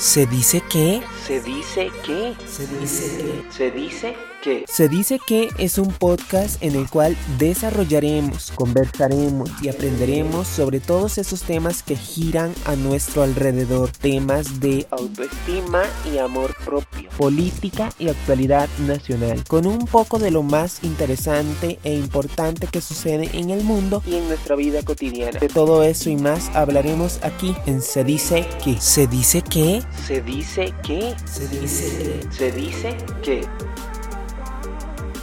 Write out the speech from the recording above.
Se dice que. Se dice que. Se dice que. Se dice que. Se dice que es un podcast en el cual desarrollaremos, conversaremos y aprenderemos sobre todos esos temas que giran a nuestro alrededor. Temas de Autoestima y amor propio. política y actualidad nacional. Con un poco de lo más interesante e importante que sucede en el mundo. Y en nuestra vida cotidiana. De todo eso y más hablaremos aquí en Se dice que. Se dice que. Se dice que. Se dice que. Se dice que.